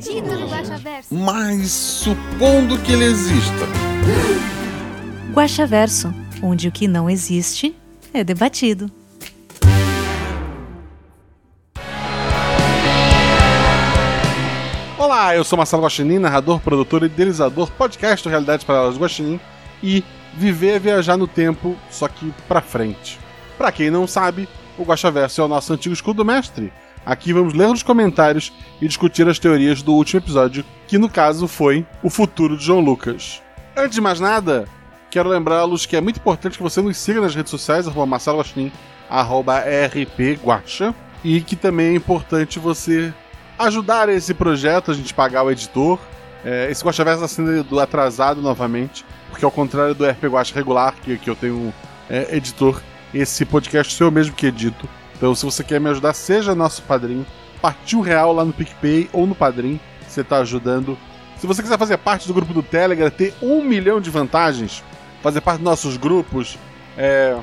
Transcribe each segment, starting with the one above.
Guaxaverso. Mas supondo que ele exista. Guaxaverso, onde o que não existe é debatido. Olá, eu sou Marcelo Guaxinim, narrador, produtor e idealizador podcast do Realidades Paralelas do Guaxinim e viver é viajar no tempo, só que pra frente. Pra quem não sabe, o Guaxaverso é o nosso antigo escudo mestre. Aqui vamos ler os comentários e discutir as teorias do último episódio, que no caso foi o futuro de João Lucas. Antes de mais nada, quero lembrá-los que é muito importante que você nos siga nas redes sociais, arroba arroba rpguacha, e que também é importante você ajudar esse projeto, a gente pagar o editor. É, esse Guaxaverso está sendo atrasado novamente, porque ao contrário do RP Guacha regular, que, que eu tenho é, editor, esse podcast sou eu mesmo que edito. Então, se você quer me ajudar, seja nosso padrinho. Partiu real lá no PicPay ou no Padrim, você está ajudando. Se você quiser fazer parte do grupo do Telegram, ter um milhão de vantagens, fazer parte dos nossos grupos, é,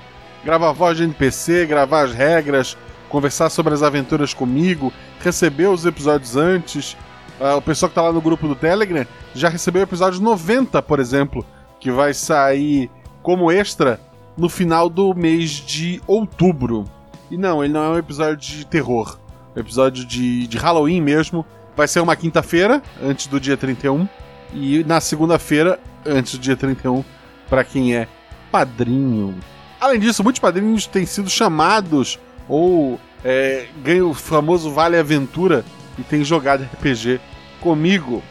gravar voz de NPC, gravar as regras, conversar sobre as aventuras comigo, receber os episódios antes. Ah, o pessoal que tá lá no grupo do Telegram já recebeu o episódio 90, por exemplo, que vai sair como extra no final do mês de outubro. E não, ele não é um episódio de terror. É um episódio de, de Halloween mesmo. Vai ser uma quinta-feira, antes do dia 31. E na segunda-feira, antes do dia 31, para quem é padrinho. Além disso, muitos padrinhos têm sido chamados ou é, ganham o famoso Vale Aventura e têm jogado RPG comigo.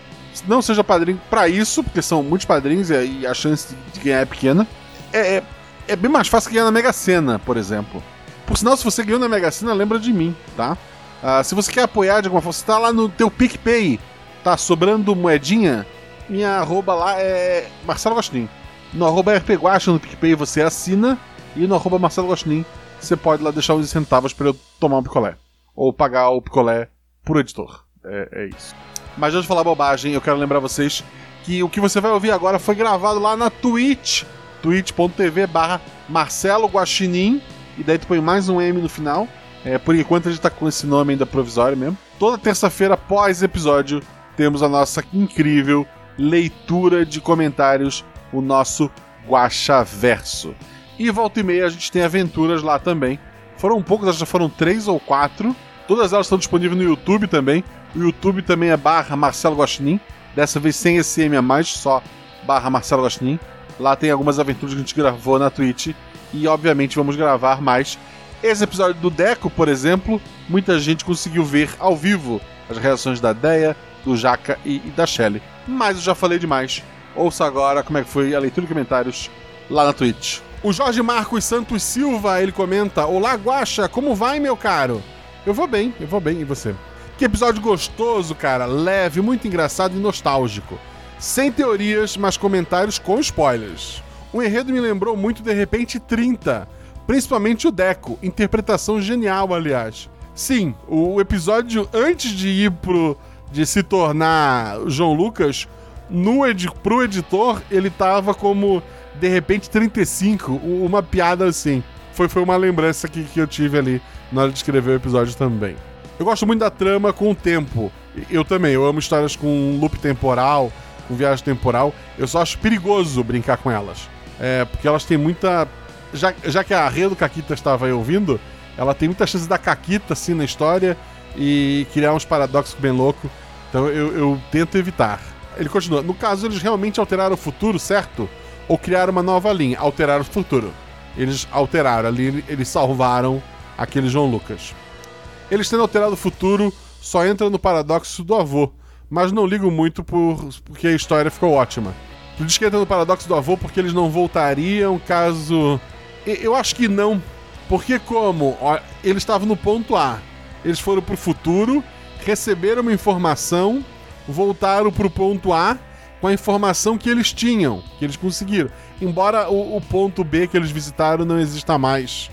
Não seja padrinho para isso, porque são muitos padrinhos e a chance de ganhar é pequena. É, é, é bem mais fácil ganhar na Mega Sena, por exemplo. Por sinal, se você ganhou na Mega Sena, lembra de mim, tá? Ah, se você quer apoiar de alguma forma, você tá lá no teu PicPay, tá sobrando moedinha, minha arroba lá é Marcelo Gostin. No arroba RPGuacha no PicPay você assina e no arroba Marcelo Gostin você pode lá deixar uns centavos para eu tomar um picolé. Ou pagar o picolé pro editor. É, é isso. Mas antes de falar bobagem, eu quero lembrar vocês que o que você vai ouvir agora foi gravado lá na Twitch, twitch.tv barra Marcelo Guaxinim, e daí tu põe mais um M no final. É, por enquanto a gente tá com esse nome ainda provisório mesmo. Toda terça-feira, após episódio, temos a nossa incrível leitura de comentários, o nosso Guaxaverso. E volta e meia a gente tem aventuras lá também. Foram acho que já foram três ou quatro. Todas elas estão disponíveis no YouTube também. O YouTube também é barra Marcelo Guaxinim. Dessa vez sem esse M a mais, só barra Marcelo Guaxinim. Lá tem algumas aventuras que a gente gravou na Twitch. E obviamente vamos gravar mais. Esse episódio do Deco, por exemplo, muita gente conseguiu ver ao vivo as reações da Deia, do Jaca e, e da Shelly. Mas eu já falei demais. Ouça agora como é que foi a leitura de comentários lá na Twitch. O Jorge Marcos Santos Silva, ele comenta: Olá, Guaxa, como vai, meu caro? Eu vou bem, eu vou bem, e você? Que episódio gostoso, cara, leve, muito engraçado e nostálgico. Sem teorias, mas comentários com spoilers. O enredo me lembrou muito de repente 30, principalmente o Deco, interpretação genial, aliás. Sim, o episódio antes de ir pro de se tornar João Lucas, no pro editor, ele tava como de repente 35, u- uma piada assim. Foi, foi uma lembrança que, que eu tive ali na hora de escrever o episódio também. Eu gosto muito da trama com o tempo. Eu também, eu amo histórias com loop temporal, com viagem temporal. Eu só acho perigoso brincar com elas. É, porque elas têm muita. Já, já que a Rê do Caquita estava aí ouvindo, ela tem muita chance da Caquita assim na história e criar uns paradoxos bem loucos. Então eu, eu tento evitar. Ele continua. No caso, eles realmente alteraram o futuro, certo? Ou criaram uma nova linha? Alteraram o futuro. Eles alteraram ali, eles salvaram aquele João Lucas. Eles tendo alterado o futuro, só entra no paradoxo do avô. Mas não ligo muito por, porque a história ficou ótima. Tu diz que entra no paradoxo do avô porque eles não voltariam caso. Eu acho que não. Porque como? Eles estavam no ponto A. Eles foram pro futuro, receberam uma informação, voltaram pro ponto A com a informação que eles tinham, que eles conseguiram. Embora o, o ponto B que eles visitaram não exista mais.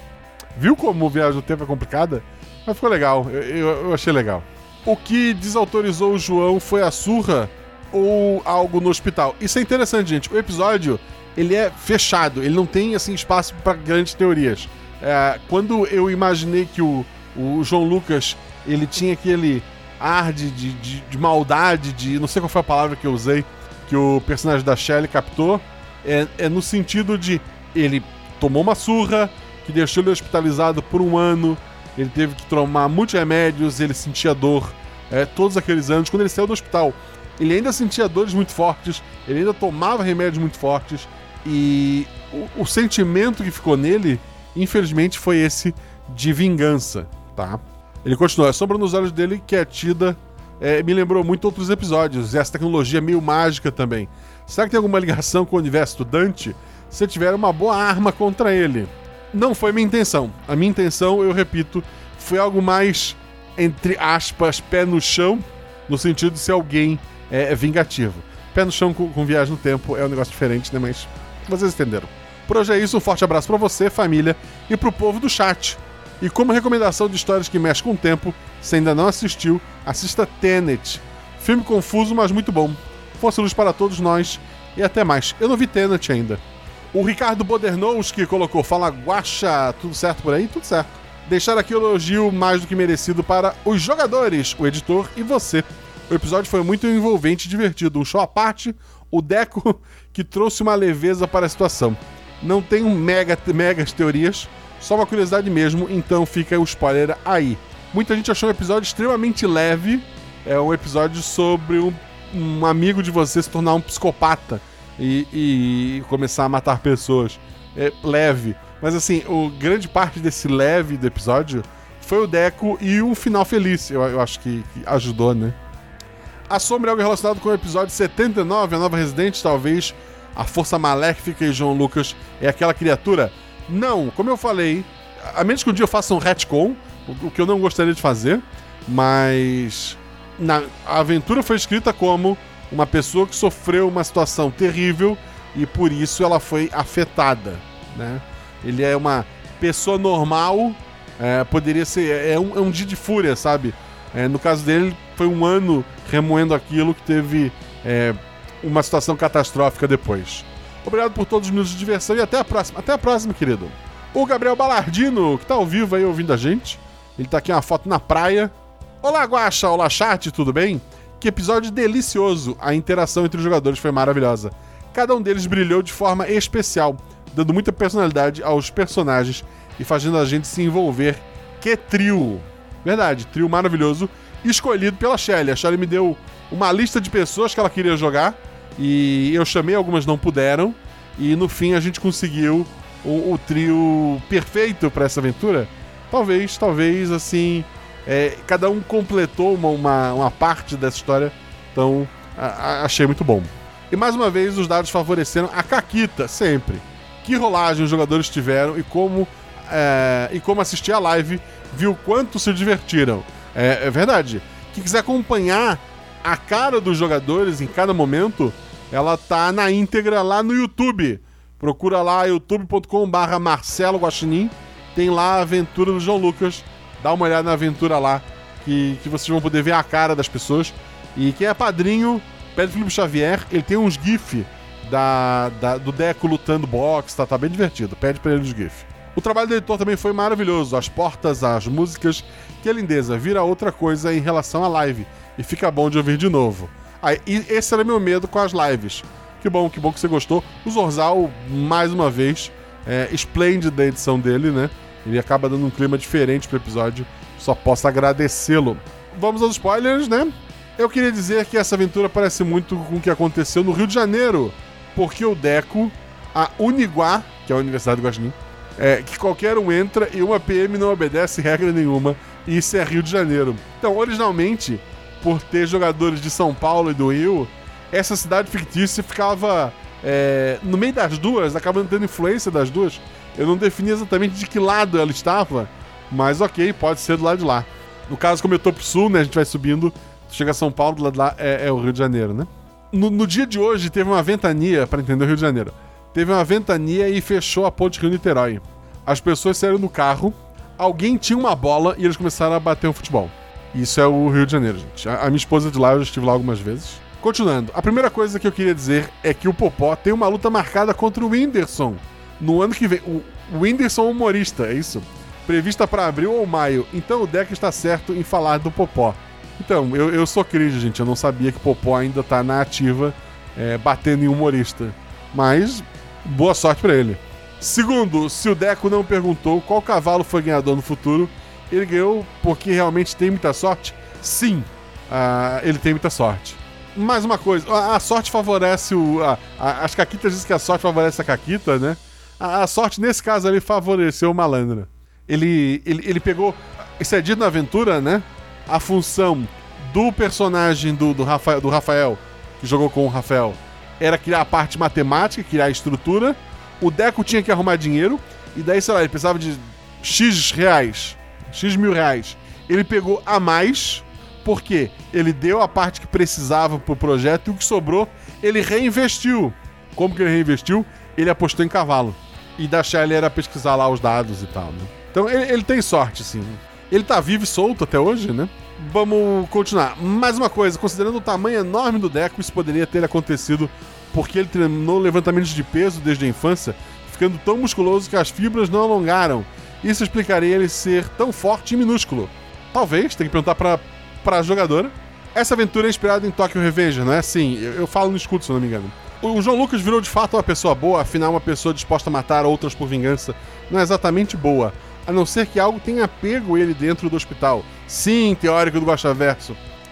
Viu como viagem no tempo é complicada? Mas ficou legal, eu, eu, eu achei legal. O que desautorizou o João foi a surra ou algo no hospital? Isso é interessante, gente. O episódio ele é fechado, ele não tem assim espaço para grandes teorias. É, quando eu imaginei que o, o João Lucas ele tinha aquele ar de, de, de, de maldade, de não sei qual foi a palavra que eu usei, que o personagem da Shelley captou, é, é no sentido de ele tomou uma surra que deixou ele hospitalizado por um ano, ele teve que tomar muitos remédios, ele sentia dor é, todos aqueles anos. Quando ele saiu do hospital, ele ainda sentia dores muito fortes, ele ainda tomava remédios muito fortes, e o, o sentimento que ficou nele, infelizmente, foi esse de vingança, tá? Ele continua, a sombra nos olhos dele que é tida é, me lembrou muito outros episódios, e essa tecnologia meio mágica também. Será que tem alguma ligação com o universo do Dante? Se tiver uma boa arma contra ele. Não foi minha intenção. A minha intenção, eu repito, foi algo mais, entre aspas, pé no chão, no sentido de ser alguém é, é vingativo. Pé no chão com, com viagem no tempo é um negócio diferente, né? Mas vocês entenderam. Por hoje é isso, um forte abraço para você, família, e pro povo do chat. E como recomendação de histórias que mexem com o tempo, se ainda não assistiu, assista Tenet. Filme confuso, mas muito bom. Força luz para todos nós e até mais. Eu não vi Tenet ainda. O Ricardo Bodernowski colocou: Fala guacha, tudo certo por aí? Tudo certo. Deixar aqui o elogio mais do que merecido para os jogadores, o editor e você. O episódio foi muito envolvente e divertido. Um show à parte, o Deco que trouxe uma leveza para a situação. Não tenho mega, megas teorias, só uma curiosidade mesmo, então fica o spoiler aí. Muita gente achou um episódio extremamente leve. É um episódio sobre um, um amigo de você se tornar um psicopata e, e começar a matar pessoas. É leve. Mas assim, o grande parte desse leve do episódio foi o Deco e um final feliz. Eu, eu acho que, que ajudou, né? A sombra é algo relacionado com o episódio 79, a nova Resident, talvez. A força maléfica e João Lucas é aquela criatura? Não, como eu falei, a menos que um dia eu faça um retcon, o, que eu não gostaria de fazer, mas na, a aventura foi escrita como uma pessoa que sofreu uma situação terrível e por isso ela foi afetada, né? Ele é uma pessoa normal, é, poderia ser é um, é um dia de fúria, sabe? É, no caso dele, foi um ano remoendo aquilo que teve é, uma situação catastrófica depois. Obrigado por todos os minutos de diversão e até a próxima. Até a próxima, querido. O Gabriel Balardino, que tá ao vivo aí ouvindo a gente. Ele tá aqui uma foto na praia. Olá, Guaxa! Olá, chat, tudo bem? Que episódio delicioso! A interação entre os jogadores foi maravilhosa. Cada um deles brilhou de forma especial, dando muita personalidade aos personagens e fazendo a gente se envolver. Que trio! Verdade, trio maravilhoso, escolhido pela Shelly. A Shelly me deu uma lista de pessoas que ela queria jogar e eu chamei, algumas não puderam. E no fim a gente conseguiu o, o trio perfeito para essa aventura. Talvez, talvez assim. É, cada um completou uma, uma, uma, parte dessa história. Então a, a, achei muito bom. E mais uma vez os dados favoreceram a Caquita, sempre. Que rolagem os jogadores tiveram e como, é, e como assistir a live viu quanto se divertiram. É, é verdade. Quem quiser acompanhar a cara dos jogadores em cada momento, ela tá na íntegra lá no YouTube. Procura lá youtube.com/barra Marcelo Guaxinim. Tem lá a aventura do João Lucas. Dá uma olhada na aventura lá, que, que vocês vão poder ver a cara das pessoas. E quem é padrinho, pede Felipe Xavier, ele tem uns GIF da, da, do Deco lutando boxe, tá, tá bem divertido. Pede pra ele os GIF. O trabalho do editor também foi maravilhoso. As portas, as músicas, que lindeza. Vira outra coisa em relação à live. E fica bom de ouvir de novo. Ah, e esse era meu medo com as lives. Que bom, que bom que você gostou. O Zorzal, mais uma vez, é esplêndido da edição dele, né? Ele acaba dando um clima diferente pro episódio. Só posso agradecê-lo. Vamos aos spoilers, né? Eu queria dizer que essa aventura parece muito com o que aconteceu no Rio de Janeiro. Porque o Deco, a Uniguá, que é a Universidade do Guaxinim, é, que qualquer um entra e uma PM não obedece regra nenhuma. E isso é Rio de Janeiro. Então, originalmente, por ter jogadores de São Paulo e do Rio, essa cidade fictícia ficava é, no meio das duas, acabando tendo influência das duas. Eu não defini exatamente de que lado ela estava, mas ok, pode ser do lado de lá. No caso, como eu tô pro sul, né, a gente vai subindo, chega a São Paulo, do lado de lá é, é o Rio de Janeiro, né? no, no dia de hoje teve uma ventania, para entender o Rio de Janeiro. Teve uma ventania e fechou a ponte Rio-Niterói. As pessoas saíram no carro, alguém tinha uma bola e eles começaram a bater um futebol. Isso é o Rio de Janeiro, gente. A, minha esposa de lá, eu já estive lá algumas vezes. Continuando, a primeira coisa que eu queria dizer é que o Popó tem uma luta marcada contra o Whindersson no ano que vem. O, Whindersson humorista, é isso? Prevista para abril ou maio. Então o deck está certo em falar do Popó. Então, eu, eu sou crise, gente. Eu não sabia que o Popó ainda tá na ativa, é, batendo em humorista. Mas, boa sorte para ele. Segundo, se o Deco não perguntou qual cavalo foi ganhador no futuro, ele ganhou porque realmente tem muita sorte? Sim, uh, ele tem muita sorte. Mais uma coisa, a, a sorte favorece o. A, a, as Caquitas dizem que a sorte favorece a Caquita, né? A, sorte, nesse caso ali, favoreceu o malandro. Ele, ele, ele pegou. Isso é dito na aventura, né? A função do personagem do, do, Rafael, do Rafael, que jogou com o Rafael, era criar a parte matemática, criar a estrutura o Deco tinha que arrumar dinheiro, e daí, sei lá, ele precisava de X reais, X mil reais. Ele pegou a mais, porque ele deu a parte que precisava pro projeto e o que sobrou, ele reinvestiu. Como que ele reinvestiu? Ele apostou em cavalo. E da Shelly era pesquisar lá os dados e tal, né? Então ele, ele tem sorte, sim. Ele tá vivo e solto até hoje, né? Vamos continuar. Mais uma coisa, considerando o tamanho enorme do Deco, isso poderia ter acontecido porque ele treinou levantamentos de peso desde a infância, ficando tão musculoso que as fibras não alongaram. Isso explicaria ele ser tão forte e minúsculo. Talvez, tem que perguntar pra, pra jogadora. Essa aventura é inspirada em Tokyo Revenger, não é? Sim, eu, eu falo no escudo, se não me engano. O João Lucas virou de fato uma pessoa boa, afinal, uma pessoa disposta a matar outras por vingança não é exatamente boa, a não ser que algo tenha pego ele dentro do hospital. Sim, teórico do Guaxa.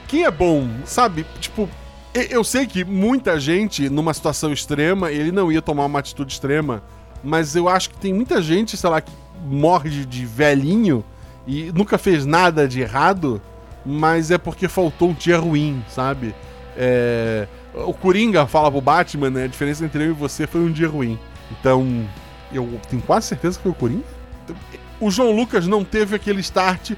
Quem é bom, sabe? Tipo, eu sei que muita gente, numa situação extrema, ele não ia tomar uma atitude extrema, mas eu acho que tem muita gente, sei lá, que morre de, de velhinho e nunca fez nada de errado, mas é porque faltou um dia ruim, sabe? É... O Coringa fala pro Batman, né? A diferença entre eu e você foi um dia ruim. Então, eu tenho quase certeza que foi o Coringa. O João Lucas não teve aquele start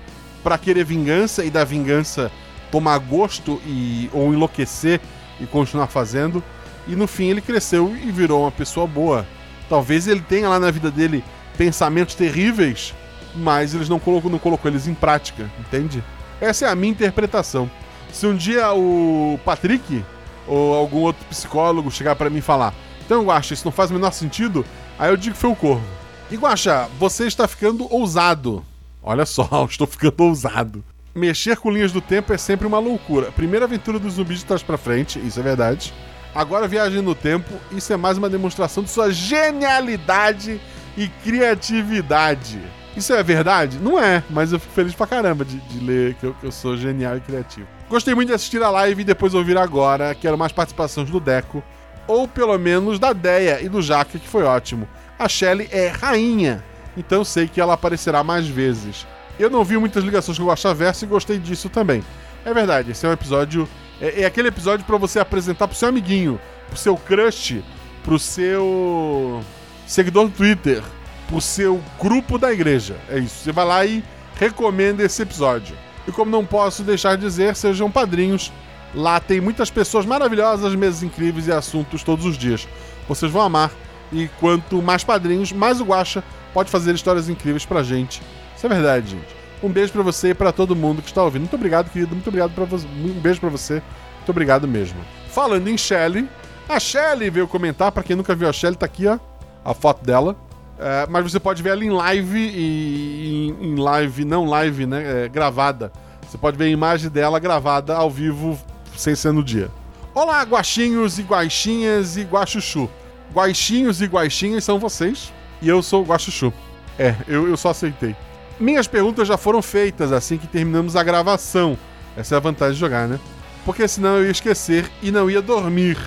para querer vingança e da vingança tomar gosto e ou enlouquecer e continuar fazendo. E no fim ele cresceu e virou uma pessoa boa. Talvez ele tenha lá na vida dele pensamentos terríveis, mas eles não colocou, não colocou eles em prática, entende? Essa é a minha interpretação. Se um dia o Patrick ou algum outro psicólogo chegar para mim e falar, então Guaxa, isso não faz o menor sentido, aí eu digo que foi o corvo. Guaxa, você está ficando ousado. Olha só, estou ficando ousado mexer com linhas do tempo é sempre uma loucura. Primeira aventura dos zumbis de trás pra frente, isso é verdade. Agora viagem no tempo, isso é mais uma demonstração de sua genialidade e criatividade. Isso é verdade? Não é, mas eu fico feliz pra caramba de, de ler que eu, que eu, sou genial e criativo. Gostei muito de assistir a live e depois ouvir agora. Quero mais participações do Deco, ou pelo menos da Deia e do Jaque, que foi ótimo. A Shelly é rainha, então sei que ela aparecerá mais vezes. Eu não vi muitas ligações com o Guaxaverso e gostei disso também. É verdade, esse é um episódio. É, é aquele episódio para você apresentar pro seu amiguinho, pro seu crush, pro seu seguidor do Twitter, pro seu grupo da igreja. É isso. Você vai lá e recomenda esse episódio. E como não posso deixar de dizer, sejam padrinhos. Lá tem muitas pessoas maravilhosas, mesas incríveis e assuntos todos os dias. Vocês vão amar. E quanto mais padrinhos, mais o Guacha pode fazer histórias incríveis pra gente isso é verdade, gente. Um beijo para você e para todo mundo que está ouvindo. Muito obrigado, querido. Muito obrigado para você. Um beijo para você. Muito obrigado mesmo. Falando em Shelly, a Shelly veio comentar. Para quem nunca viu a Shelly, tá aqui, ó, a foto dela. É, mas você pode ver ela em live e em, em live, não live, né? É, gravada. Você pode ver a imagem dela gravada ao vivo, sem ser no dia. Olá, guaxinhos e guaxinhas e guaxuxu. Guaxinhos e guaxinhas são vocês. E eu sou o guaxuxu. É, eu, eu só aceitei. Minhas perguntas já foram feitas assim que terminamos a gravação. Essa é a vantagem de jogar, né? Porque senão eu ia esquecer e não ia dormir.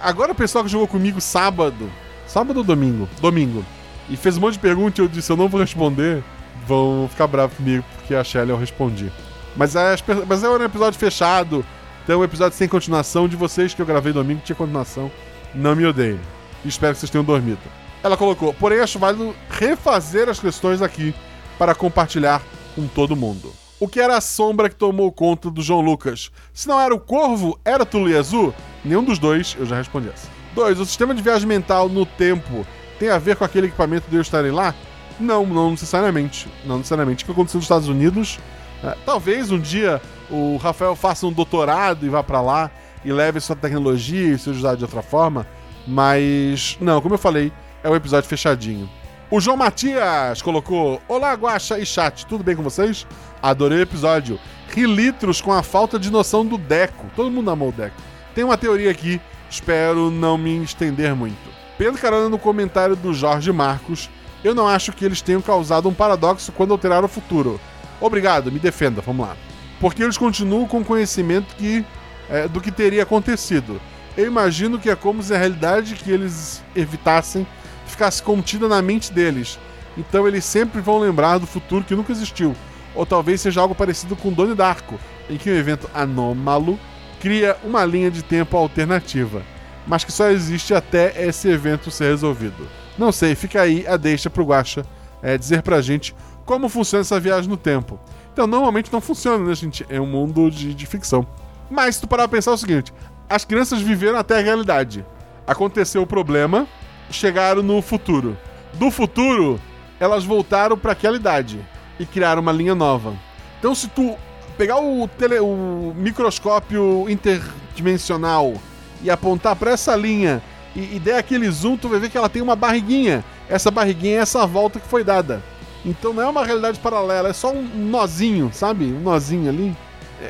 Agora o pessoal que jogou comigo sábado, sábado ou domingo? Domingo. E fez um monte de perguntas e eu disse, eu não vou responder, vão ficar bravos comigo porque a Shelly eu respondi. Mas é, mas é um episódio fechado, então é um episódio sem continuação de vocês que eu gravei domingo tinha continuação. Não me odeiem. Espero que vocês tenham dormido. Ela colocou, porém acho válido refazer as questões aqui para compartilhar com todo mundo. O que era a sombra que tomou conta do João Lucas? Se não era o Corvo, era Azul? Nenhum dos dois, eu já respondi essa. 2. O sistema de viagem mental no tempo tem a ver com aquele equipamento de eu estarem lá? Não, não necessariamente. Não necessariamente. O que aconteceu nos Estados Unidos? É, talvez um dia o Rafael faça um doutorado e vá para lá e leve sua tecnologia e seja usado de outra forma. Mas, não, como eu falei, é um episódio fechadinho. O João Matias colocou: Olá, Guaxa e chat, tudo bem com vocês? Adorei o episódio. Ri litros com a falta de noção do Deco. Todo mundo amou o Deco. Tem uma teoria aqui, espero não me estender muito. Pedro carona no comentário do Jorge Marcos, eu não acho que eles tenham causado um paradoxo quando alteraram o futuro. Obrigado, me defenda, vamos lá. Porque eles continuam com conhecimento que, é, do que teria acontecido. Eu imagino que é como se a realidade que eles evitassem ficasse contida na mente deles. Então eles sempre vão lembrar do futuro que nunca existiu. Ou talvez seja algo parecido com Donnie Darko, em que um evento anômalo cria uma linha de tempo alternativa, mas que só existe até esse evento ser resolvido. Não sei, fica aí a deixa pro Guacha é, dizer pra gente como funciona essa viagem no tempo. Então, normalmente não funciona, né, gente? É um mundo de, de ficção. Mas, se tu parar pra pensar é o seguinte: as crianças viveram até a realidade. Aconteceu o problema, chegaram no futuro. Do futuro, elas voltaram para aquela idade e criaram uma linha nova. Então, se tu pegar o, tele, o microscópio interdimensional e apontar para essa linha e, e der aquele zoom, tu vai ver que ela tem uma barriguinha. Essa barriguinha é essa volta que foi dada. Então não é uma realidade paralela, é só um nozinho, sabe? Um nozinho ali.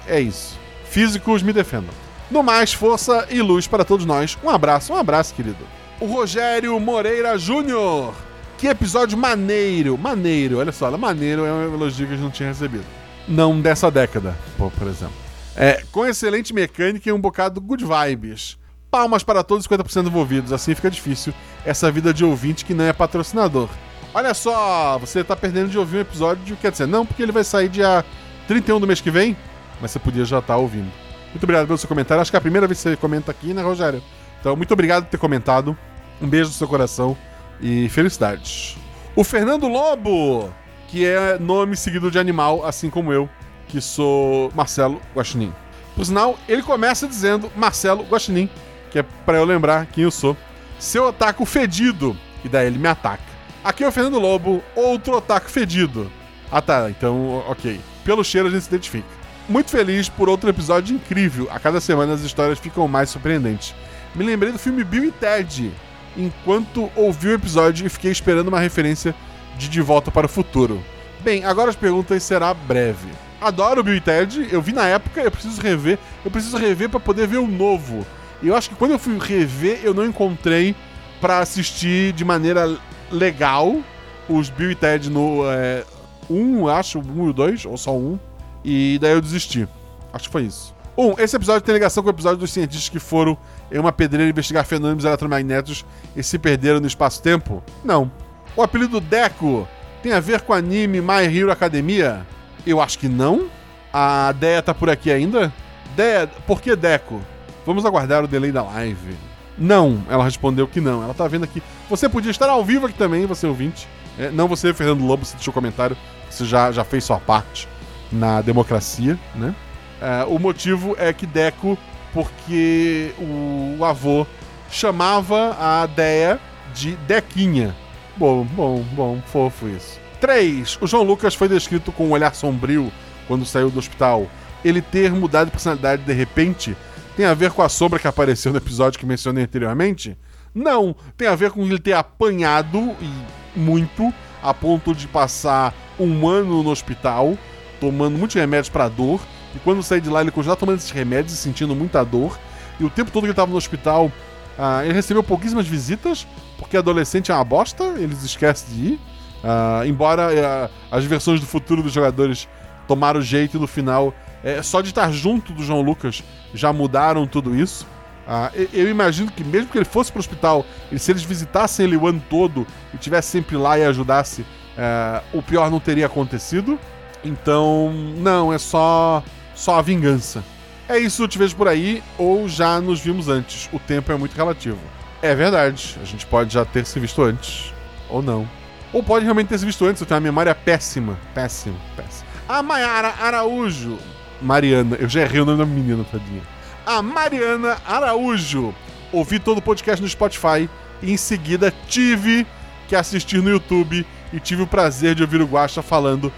É, é isso. Físicos me defendam. No mais, força e luz para todos nós. Um abraço, um abraço, querido. O Rogério Moreira Júnior. Que episódio maneiro, maneiro. Olha só, maneiro é um elogio que a gente não tinha recebido. Não dessa década, por, exemplo. É, com excelente mecânica e um bocado good vibes. Palmas para todos os 50% envolvidos, assim fica difícil essa vida de ouvinte que não é patrocinador. Olha só, você tá perdendo de ouvir um episódio, quer dizer, não porque ele vai sair dia 31 do mês que vem, mas você podia já estar tá ouvindo. Muito obrigado pelo seu comentário. Acho que é a primeira vez que você comenta aqui, né, Rogério? Então, muito obrigado por ter comentado. Um beijo no seu coração e felicidades. O Fernando Lobo, que é nome seguido de animal, assim como eu, que sou Marcelo Guaxinim. Por sinal, ele começa dizendo Marcelo Guaxinim, que é para eu lembrar quem eu sou. Seu otaku fedido, e daí ele me ataca. Aqui é o Fernando Lobo, outro otaku fedido. Ah tá, então ok. Pelo cheiro a gente se identifica. Muito feliz por outro episódio incrível. A cada semana as histórias ficam mais surpreendentes. Me lembrei do filme Bill e Ted, enquanto ouvi o episódio e fiquei esperando uma referência de De Volta para o Futuro. Bem, agora as perguntas será breve. Adoro Bill e Ted, eu vi na época, eu preciso rever, eu preciso rever para poder ver o novo. E eu acho que quando eu fui rever, eu não encontrei para assistir de maneira legal os Bill e Ted no é, 1, acho, um e 2, ou só um. E daí eu desisti. Acho que foi isso. Um, esse episódio tem ligação com o episódio dos cientistas que foram em uma pedreira investigar fenômenos eletromagnéticos e se perderam no espaço-tempo? Não. O apelido Deco tem a ver com anime My Hero Academia? Eu acho que não. A Deia tá por aqui ainda? Deia, por que Deco? Vamos aguardar o delay da live. Não, ela respondeu que não. Ela tá vendo aqui. Você podia estar ao vivo aqui também, você ouvinte. É, não você, Fernando Lobo, você deixou comentário. Você já, já fez sua parte na democracia, né? É, o motivo é que Deco, porque o, o avô chamava a Deia de Dequinha. Bom, bom, bom, fofo isso. 3. O João Lucas foi descrito com um olhar sombrio quando saiu do hospital. Ele ter mudado de personalidade de repente tem a ver com a sombra que apareceu no episódio que mencionei anteriormente? Não, tem a ver com ele ter apanhado e muito a ponto de passar um ano no hospital, tomando muitos remédios para dor, e quando sair de lá ele continuava tomando esses remédios e sentindo muita dor, e o tempo todo que ele estava no hospital, uh, ele recebeu pouquíssimas visitas, porque adolescente é uma bosta, eles esquecem de ir. Uh, embora uh, as versões do futuro dos jogadores tomaram jeito e no final, é, só de estar junto do João Lucas já mudaram tudo isso. Uh, eu imagino que mesmo que ele fosse pro hospital, e se eles visitassem ele o ano todo e tivesse sempre lá e ajudasse, uh, o pior não teria acontecido. Então, não, é só só a vingança. É isso, te vejo por aí, ou já nos vimos antes. O tempo é muito relativo. É verdade, a gente pode já ter se visto antes, ou não. Ou pode realmente ter se visto antes, eu tenho uma memória péssima. Péssima, péssima. A Mayara Araújo. Mariana, eu já errei o nome da menina, tadinha. A Mariana Araújo. Ouvi todo o podcast no Spotify e em seguida tive que assistir no YouTube e tive o prazer de ouvir o Guaxa falando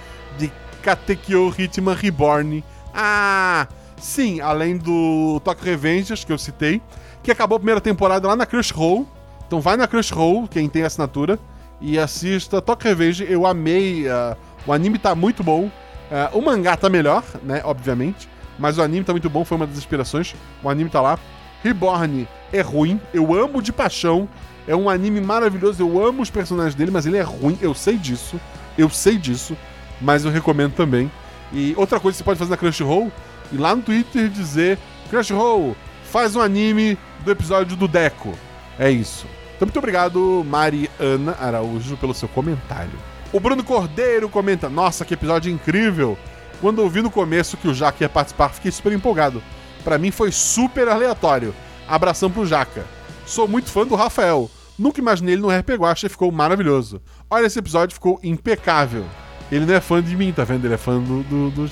Katekyo Hitman Reborn. Ah, sim, além do Tokyo Revengers que eu citei, que acabou a primeira temporada lá na Crunchyroll. Então vai na Crunchyroll, quem tem assinatura, e assista Tokyo Revenge. Eu amei, uh, o anime tá muito bom. Uh, o mangá tá melhor, né, obviamente, mas o anime tá muito bom, foi uma das inspirações. O anime tá lá. Reborn é ruim, eu amo de paixão. É um anime maravilhoso, eu amo os personagens dele, mas ele é ruim, eu sei disso. Eu sei disso, mas eu recomendo também. E outra coisa que você pode fazer na Crunchyroll, ir lá no Twitter dizer: Crunchyroll, faz um anime do episódio do Deco. É isso. Então, muito obrigado, Mariana Araújo, pelo seu comentário. O Bruno Cordeiro comenta: Nossa, que episódio incrível! Quando eu vi no começo que o Jaca ia participar, fiquei super empolgado. Para mim foi super aleatório. Abração pro Jaca. Sou muito fã do Rafael. Nunca imaginei ele no RPG Guacha e ficou maravilhoso. Olha, esse episódio ficou impecável. Ele não é fã de mim, tá vendo? Ele é fã do, do, do.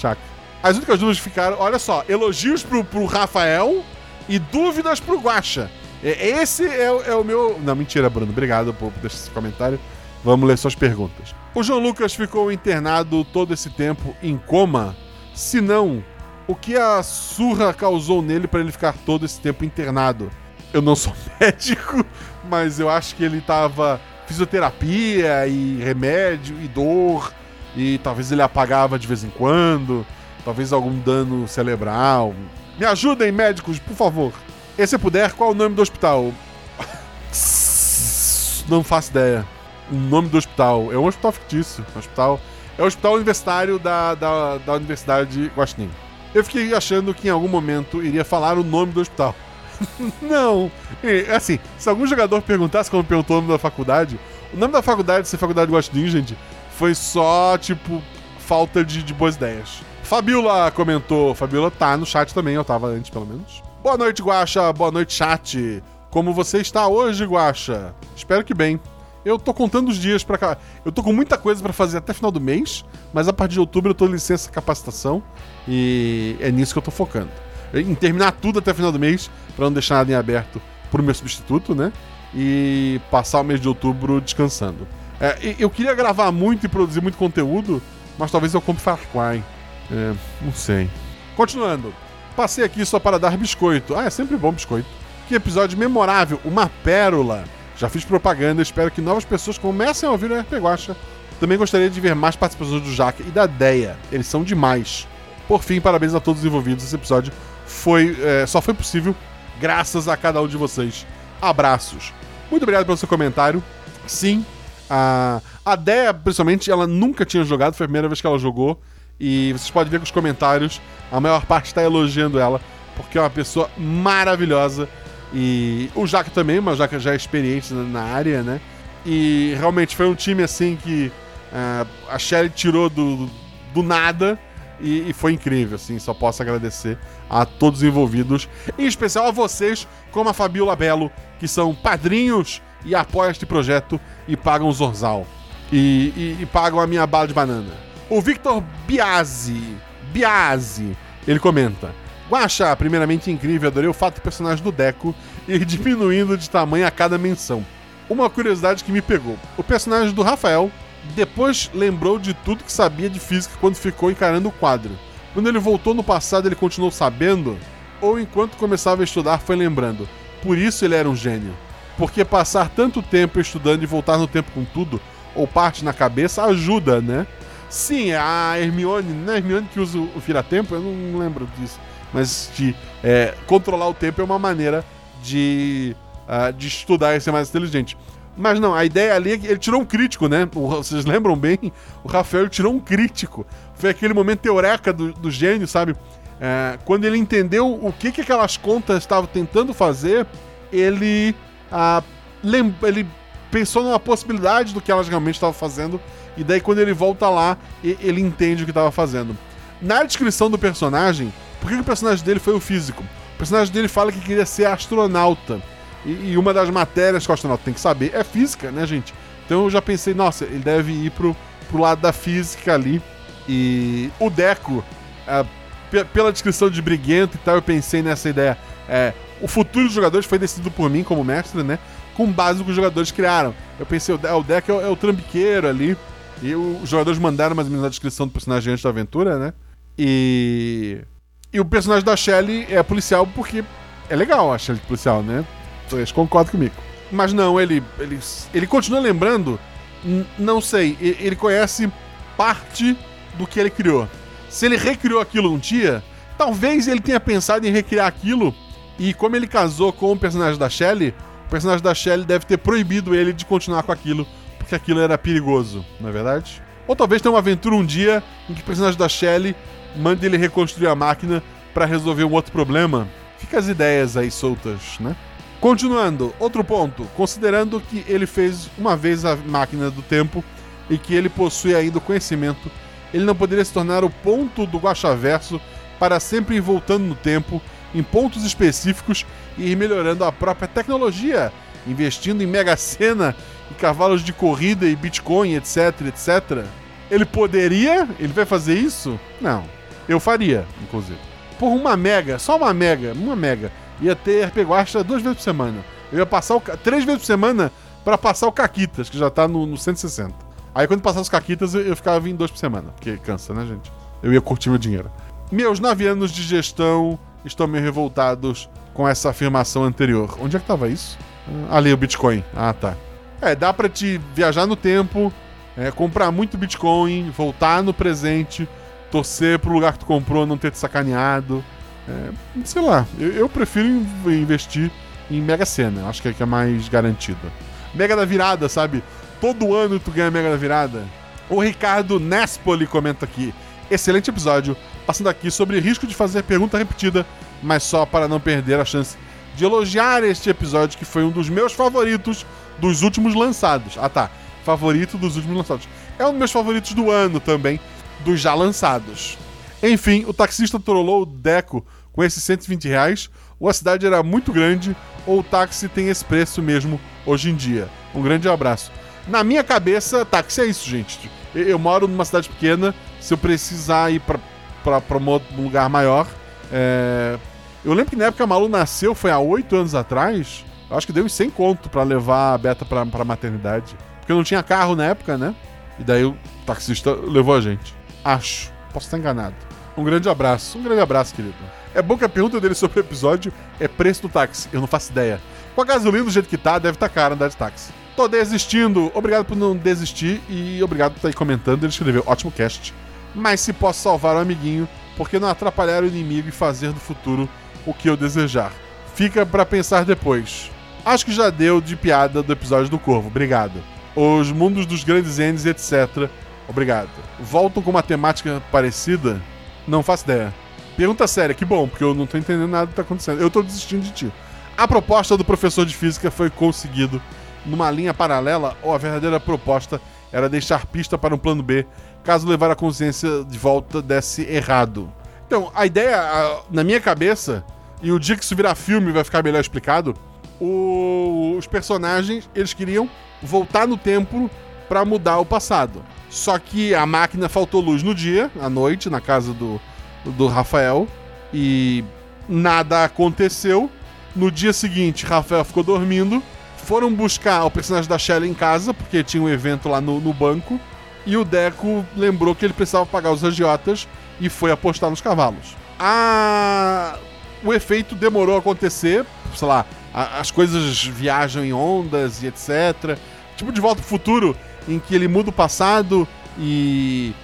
As únicas dúvidas ficaram, olha só, elogios pro, pro Rafael e dúvidas pro Guacha. Esse é, o- é o meu. Não, mentira, Bruno. Obrigado por deixar esse comentário. Vamos ler suas perguntas. O João Lucas ficou internado todo esse tempo em coma? Se não, o que a surra causou nele para ele ficar todo esse tempo internado? Eu não sou médico, mas eu acho que ele tava fisioterapia e remédio e dor e talvez ele apagava de vez em quando, talvez algum dano cerebral. Me ajudem, médicos, por favor. E se puder, qual o nome do hospital? Não faço ideia. O nome do hospital. É um hospital fictício. Um hospital. É o hospital universitário da, da, da Universidade de Guaxinim. Eu fiquei achando que em algum momento iria falar o nome do hospital. Não. E, assim, se algum jogador perguntasse como perguntou o nome da faculdade, o nome da faculdade, ser faculdade de Guaxinim, gente, foi só, tipo, falta de, de boas ideias. Fabiola comentou. Fabiola tá no chat também, eu tava antes, pelo menos. Boa noite, Guaxa. Boa noite, chat. Como você está hoje, Guaxa? Espero que bem. Eu tô contando os dias pra cá. Eu tô com muita coisa pra fazer até final do mês, mas a partir de outubro eu tô em licença capacitação e é nisso que eu tô focando. Em terminar tudo até final do mês, pra não deixar nada em aberto pro meu substituto, né? E passar o mês de outubro descansando. É, eu queria gravar muito e produzir muito conteúdo, mas talvez eu compre Far Cry. É, não sei. Continuando. Passei aqui só para dar biscoito. Ah, é sempre bom biscoito. Que episódio memorável, uma pérola. Já fiz propaganda, espero que novas pessoas comecem a ouvir o RP Guacha. Também gostaria de ver mais participações do Jaque e da Deia. Eles são demais. Por fim, parabéns a todos os envolvidos. Esse episódio foi, é, só foi possível graças a cada um de vocês. Abraços. Muito obrigado pelo seu comentário. Sim, a, a Deia, principalmente, ela nunca tinha jogado, foi a primeira vez que ela jogou. E vocês podem ver que os comentários, a maior parte está elogiando ela, porque é uma pessoa maravilhosa. E o Jaca também, o Jaca já é experiente na, na área, né? E realmente foi um time assim que ah, a Shelly tirou do, do nada e, e foi incrível, assim. Só posso agradecer a todos os envolvidos, em especial a vocês, como a Fabiola Belo, que são padrinhos e apoiam este projeto e pagam o Zorzal. E, e- e pagam a minha bala de banana. O Victor Biasi, Biasi, ele comenta. Guaxa, primeiramente incrível, adorei o fato do personagem do Deco ir diminuindo de tamanho a cada menção. Uma curiosidade que me pegou: o personagem do Rafael depois lembrou de tudo que sabia de física quando ficou encarando o quadro. Quando ele voltou no passado, ele continuou sabendo? Ou enquanto começava a estudar, foi lembrando? Por isso ele era um gênio. Porque passar tanto tempo estudando e voltar no tempo com tudo, ou parte na cabeça, ajuda, né? Sim, a Hermione, não é a Hermione que usa o vira-tempo? Eu não lembro disso. Mas de é, controlar o tempo é uma maneira de, ah, de estudar e ser mais inteligente. Mas não, a ideia ali é que ele tirou um crítico, né? Vocês lembram bem? O Rafael tirou um crítico. Foi aquele momento eureka do, do gênio, sabe? É, quando ele entendeu o que, que aquelas contas estavam tentando fazer, ele, ah, ele pensou numa possibilidade do que elas realmente estavam fazendo. E daí, quando ele volta lá, ele entende o que estava fazendo. Na descrição do personagem, por que, o personagem dele foi o físico? O personagem dele fala que queria ser astronauta. E, e uma das matérias que o astronauta tem que saber é física, né, gente? Então eu já pensei, nossa, ele deve ir pro, pro lado da física ali. E o Deco, pe- pela descrição de briguento e tal, eu pensei nessa ideia. É, o futuro dos jogadores foi decidido por mim como mestre, né? Com base no que os jogadores criaram. Eu pensei, o De- o Deco é o, é o trambiqueiro ali. E os jogadores mandaram mais ou menos a descrição do personagem antes da aventura, né? E. E o personagem da Shelly é policial porque é legal a Shelly policial, né? Vocês concordam comigo. Mas não, ele, ele, ele continua lembrando, não sei, ele conhece parte do que ele criou. Se ele recriou aquilo um dia, talvez ele tenha pensado em recriar aquilo e como ele casou com o personagem da Shelly, o personagem da Shelly deve ter proibido ele de continuar com aquilo, porque aquilo era perigoso, não é verdade? Ou talvez tenha uma aventura um dia em que o personagem da Shelly manda ele reconstruir a máquina pra resolver um outro problema. Fica as ideias aí soltas, né? Continuando, outro ponto. Considerando que ele fez uma vez a máquina do tempo e que ele possui ainda o conhecimento, ele não poderia se tornar o ponto do Guaxaverso para sempre ir voltando no tempo, em pontos específicos e ir melhorando a própria tecnologia, investindo em Mega Sena e cavalos de corrida e Bitcoin, etc, etc. Ele poderia? Ele vai fazer isso? Não. Eu faria, inclusive. Por uma mega, só uma mega, uma mega, ia ter RP Guacha duas vezes por semana. Eu ia passar o, três vezes por semana pra passar o Caquitas, que já tá no, no 160. Aí quando passasse os Caquitas, eu, eu ficava em dois por semana, porque cansa, né, gente? Eu ia curtir meu dinheiro. Meus nove anos de gestão estão meio revoltados com essa afirmação anterior. Onde é que tava isso? Ah, ali, o Bitcoin. Ah, tá. É, dá pra te viajar no tempo, é, comprar muito Bitcoin, voltar no presente, torcer pro lugar que tu comprou não ter te sacaneado. É, sei lá, eu, eu prefiro in- investir em Mega Sena, acho que é, que é mais garantido. Mega da virada, sabe? Todo ano tu ganha Mega da virada. O Ricardo Nespoli comenta aqui. Excelente episódio, passando aqui sobre risco de fazer pergunta repetida, mas só para não perder a chance de elogiar este episódio que foi um dos meus favoritos dos últimos lançados. Ah tá, favorito dos últimos lançados. É um dos meus favoritos do ano também, dos já lançados. Enfim, o taxista trollou o Deco com esses 120 reais, ou a cidade era muito grande, ou o táxi tem esse preço mesmo hoje em dia. Um grande abraço. Na minha cabeça, táxi é isso, gente. Eu, moro numa cidade pequena, se eu precisar ir pra, pra, pra um lugar maior. é, Eu lembro que na época a Malu nasceu, foi há 8 anos atrás, eu acho que deu uns 100 conto pra levar a Beta pra, pra maternidade. Porque não tinha carro na época, né? E daí o taxista levou a gente. Acho. Posso estar enganado. Um grande abraço. Um grande abraço, querido. É bom que a pergunta dele sobre o episódio é preço do táxi. Eu não faço ideia. Com a gasolina do jeito que tá, deve estar tá caro andar de táxi. Tô desistindo. Obrigado por não desistir e obrigado por estar aí comentando. Ele escreveu ótimo cast. Mas se posso salvar o amiguinho, por que não atrapalhar o inimigo e fazer do futuro o que eu desejar? Fica pra pensar depois. Acho que já deu de piada do episódio do Corvo. Obrigado. Os mundos dos grandes N's, etc. Obrigado. Voltam com uma temática parecida? Não faço ideia. Pergunta séria, que bom, porque eu não tô entendendo nada do que tá acontecendo. Eu tô desistindo de ti. A proposta do professor de física foi conseguido numa linha paralela ou a verdadeira proposta era deixar pista para um plano B caso levar a consciência de volta desse errado. Então, a ideia, a- na minha cabeça, e o dia que isso virar filme vai ficar melhor explicado, o- os personagens, eles queriam voltar no tempo para mudar o passado. Só que a máquina faltou luz no dia, à noite, na casa do, do Rafael, e nada aconteceu. No dia seguinte, Rafael ficou dormindo. Foram buscar o personagem da Shelly em casa, porque tinha um evento lá no, no banco. E o Deco lembrou que ele precisava pagar os agiotas e foi apostar nos cavalos. A... O efeito demorou a acontecer, sei lá, a- as coisas viajam em ondas e etc. Tipo de volta pro futuro, em que ele muda o passado e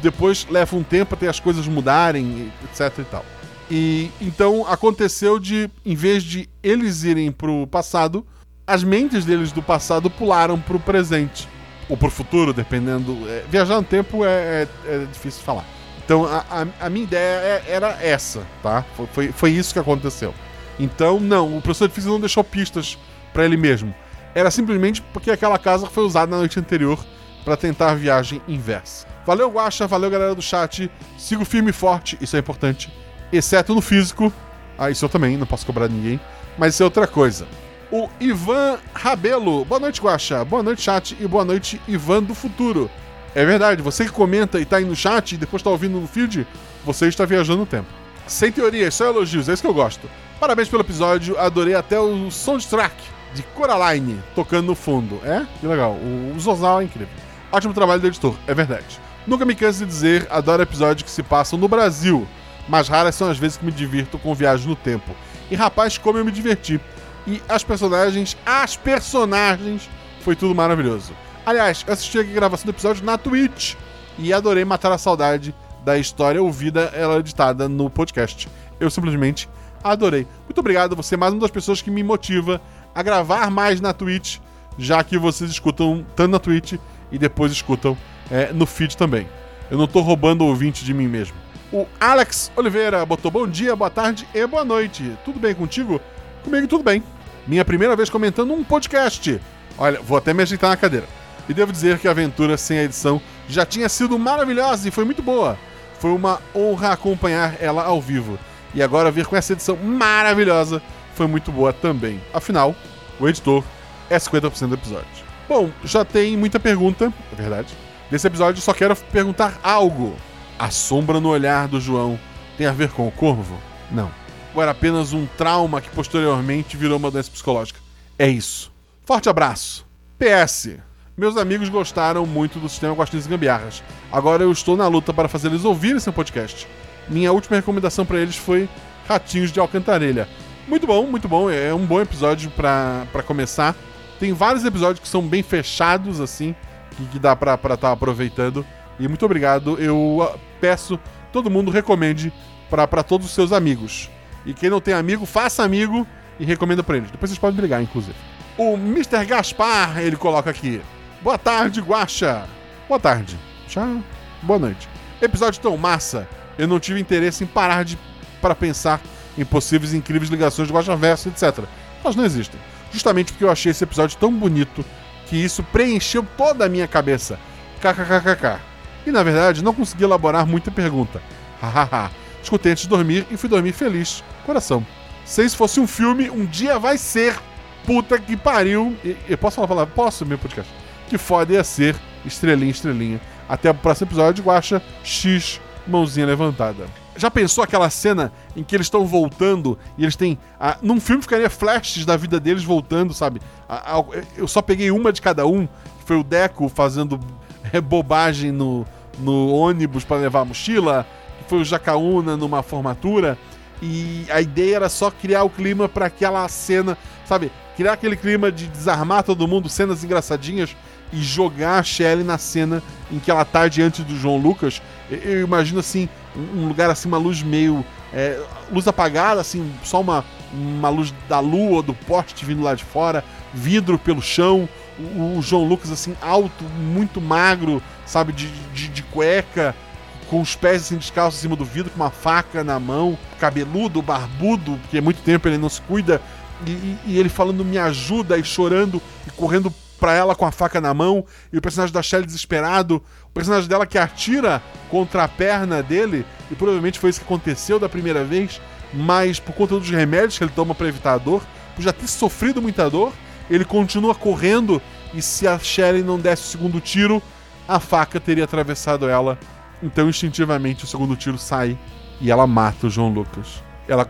depois leva um tempo até as coisas mudarem, etc e tal. E então aconteceu de, em vez de eles irem pro passado, as mentes deles do passado pularam pro presente. Ou pro futuro, dependendo. é, viajar no tempo é, é- é difícil falar. Então a, a- a minha ideia é- era essa, tá? Foi, foi, foi isso que aconteceu. Então, não, o professor de física não deixou pistas pra ele mesmo. Era simplesmente porque aquela casa foi usada na noite anterior pra tentar a viagem inversa. Valeu, Guaxa, valeu, galera do chat. Sigo firme e forte, isso é importante. Exceto no físico. Ah, isso eu também, não posso cobrar ninguém. Mas isso é outra coisa. O Ivan Rabelo. Boa noite, Guaxa. Boa noite, chat. E boa noite, Ivan do futuro. É verdade, você que comenta e tá aí no chat e depois tá ouvindo no feed, você está viajando no tempo. Sem teorias, só elogios, é isso que eu gosto. Parabéns pelo episódio, adorei até o soundtrack de Coraline tocando no fundo. É? Que legal. O, Zozal é incrível. Ótimo trabalho do editor, é verdade. Nunca me canso de dizer, adoro episódios que se passam no Brasil, mas raras são as vezes que me divirto com viagem no tempo. E rapaz, como eu me diverti. E as personagens, as personagens, foi tudo maravilhoso. Aliás, eu assisti a gravação do episódio na Twitch e adorei matar a saudade da história ouvida, ela editada no podcast. Eu simplesmente adorei. Muito obrigado, você é mais uma das pessoas que me motiva a gravar mais na Twitch, já que vocês escutam tanto na Twitch e depois escutam é, no feed também. Eu não tô roubando ouvinte de mim mesmo. O Alex Oliveira botou bom dia, boa tarde e boa noite. Tudo bem contigo? Comigo tudo bem. Minha primeira vez comentando um podcast. Olha, vou até me ajeitar na cadeira. E devo dizer que a aventura sem a edição já tinha sido maravilhosa e foi muito boa. Foi uma honra acompanhar ela ao vivo. E agora vir com essa edição maravilhosa foi muito boa também. Afinal, o editor é 50% do episódio. Bom, já tem muita pergunta, é verdade. Nesse episódio só quero perguntar algo. A sombra no olhar do João tem a ver com o corvo? Não. Ou era apenas um trauma que posteriormente virou uma doença psicológica? É isso. Forte abraço. PS. Meus amigos gostaram muito do sistema Guaxinins e Gambiarras. Agora eu estou na luta para fazer eles ouvirem seu podcast. Minha última recomendação para eles foi Ratinhos de Alcantarelha. Muito bom, muito bom. É um bom episódio para começar. Tem vários episódios que são bem fechados, assim, que, que dá pra estar tá aproveitando. E muito obrigado. Eu uh, peço todo mundo recomende para todos os seus amigos. E quem não tem amigo, faça amigo e recomenda para eles. Depois vocês podem brigar, inclusive. O Mr. Gaspar, ele coloca aqui. Boa tarde, Guaxa. Boa tarde. Tchau. Boa noite. Episódio tão massa, eu não tive interesse em parar de para pensar em possíveis incríveis ligações de Guaxa Verso, etc. Elas não existem. Justamente porque eu achei esse episódio tão bonito que isso preencheu toda a minha cabeça. KKKKK. E na verdade, não consegui elaborar muita pergunta. Hahaha. Escutei antes de dormir e fui dormir feliz. Coração. Se isso fosse um filme, um dia vai ser. Puta que pariu. E, eu posso falar a? Posso, meu podcast? Que foda ia ser. Estrelinha, estrelinha. Até o próximo episódio, Guacha X, mãozinha levantada. Já pensou aquela cena em que eles estão voltando e eles têm. Ah, num filme ficaria flashes da vida deles voltando, sabe? Eu só peguei uma de cada um, que foi o Deco fazendo é, bobagem no, no ônibus para levar a mochila, foi o Jacaúna numa formatura. E a ideia era só criar o clima para aquela cena, sabe? Criar aquele clima de desarmar todo mundo, cenas engraçadinhas e jogar a Shelley na cena em que ela tá diante do João Lucas. Eu imagino assim, um lugar assim, uma luz meio. É, luz apagada, assim, só uma, uma luz da lua, do poste vindo lá de fora, vidro pelo chão, o, o João Lucas assim, alto, muito magro, sabe, de, de, de cueca, com os pés assim descalços em cima do vidro, com uma faca na mão, cabeludo, barbudo, porque há muito tempo ele não se cuida, e, e ele falando me ajuda e chorando e correndo para ela com a faca na mão, e o personagem da Shelley desesperado, o personagem dela que atira contra a perna dele, e provavelmente foi isso que aconteceu da primeira vez, mas por conta dos remédios que ele toma para evitar a dor, por já ter sofrido muita dor, ele continua correndo, e se a Shelley não desse o segundo tiro, a faca teria atravessado ela. Então, instintivamente, o segundo tiro sai e ela mata o João Lucas. Ela